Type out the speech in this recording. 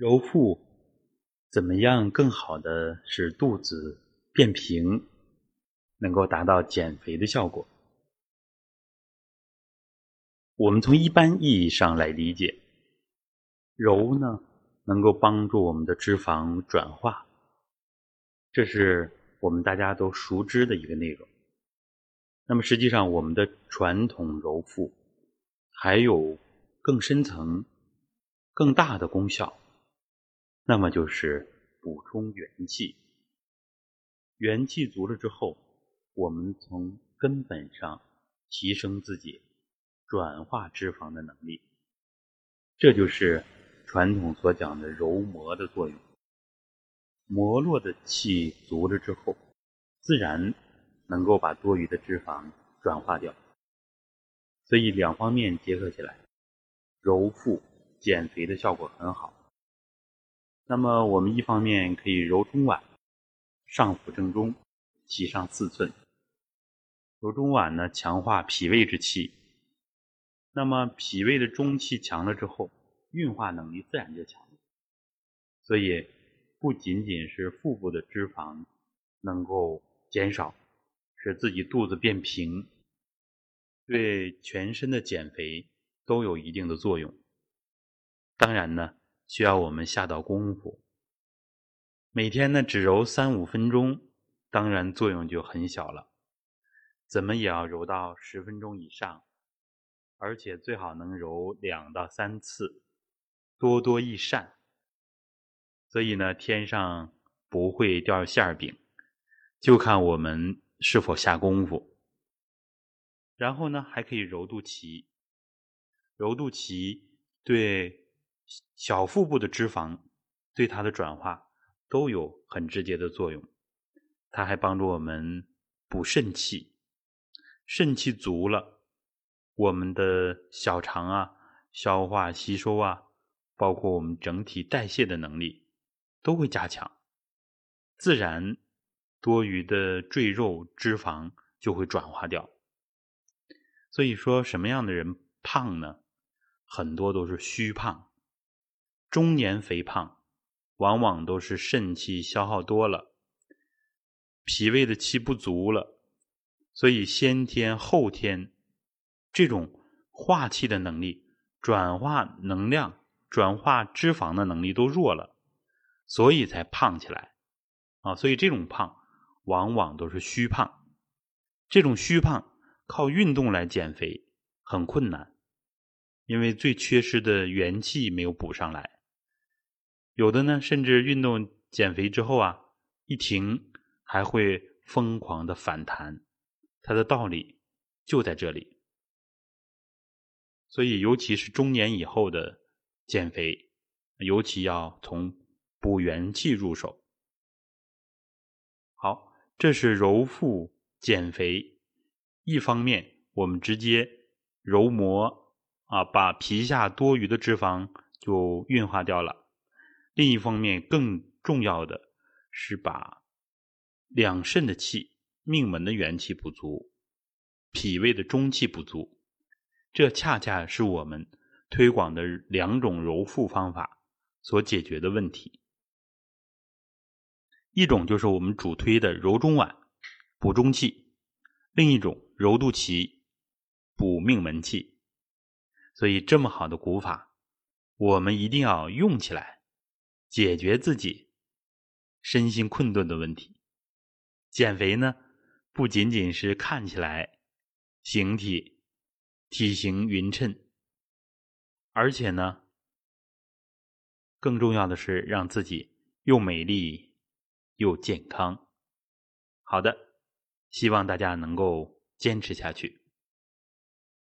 揉腹怎么样更好的使肚子变平，能够达到减肥的效果？我们从一般意义上来理解，揉呢能够帮助我们的脂肪转化，这是我们大家都熟知的一个内容。那么实际上，我们的传统揉腹还有更深层、更大的功效。那么就是补充元气，元气足了之后，我们从根本上提升自己转化脂肪的能力，这就是传统所讲的揉膜的作用。磨络的气足了之后，自然能够把多余的脂肪转化掉。所以两方面结合起来，揉腹减肥的效果很好。那么我们一方面可以揉中脘，上腹正中，脐上四寸。揉中脘呢，强化脾胃之气。那么脾胃的中气强了之后，运化能力自然就强了。所以不仅仅是腹部的脂肪能够减少，使自己肚子变平，对全身的减肥都有一定的作用。当然呢。需要我们下到功夫，每天呢只揉三五分钟，当然作用就很小了。怎么也要揉到十分钟以上，而且最好能揉两到三次，多多益善。所以呢，天上不会掉馅儿饼，就看我们是否下功夫。然后呢，还可以揉肚脐，揉肚脐对。小腹部的脂肪对它的转化都有很直接的作用，它还帮助我们补肾气，肾气足了，我们的小肠啊、消化吸收啊，包括我们整体代谢的能力都会加强，自然多余的赘肉脂肪就会转化掉。所以说，什么样的人胖呢？很多都是虚胖。中年肥胖，往往都是肾气消耗多了，脾胃的气不足了，所以先天后天这种化气的能力、转化能量、转化脂肪的能力都弱了，所以才胖起来啊！所以这种胖往往都是虚胖，这种虚胖靠运动来减肥很困难，因为最缺失的元气没有补上来。有的呢，甚至运动减肥之后啊，一停还会疯狂的反弹，它的道理就在这里。所以，尤其是中年以后的减肥，尤其要从补元气入手。好，这是揉腹减肥，一方面我们直接揉膜啊，把皮下多余的脂肪就运化掉了。另一方面，更重要的是把两肾的气、命门的元气不足、脾胃的中气不足，这恰恰是我们推广的两种揉腹方法所解决的问题。一种就是我们主推的揉中脘、补中气；另一种揉肚脐、补命门气。所以，这么好的古法，我们一定要用起来。解决自己身心困顿的问题，减肥呢，不仅仅是看起来形体体型匀称，而且呢，更重要的是让自己又美丽又健康。好的，希望大家能够坚持下去。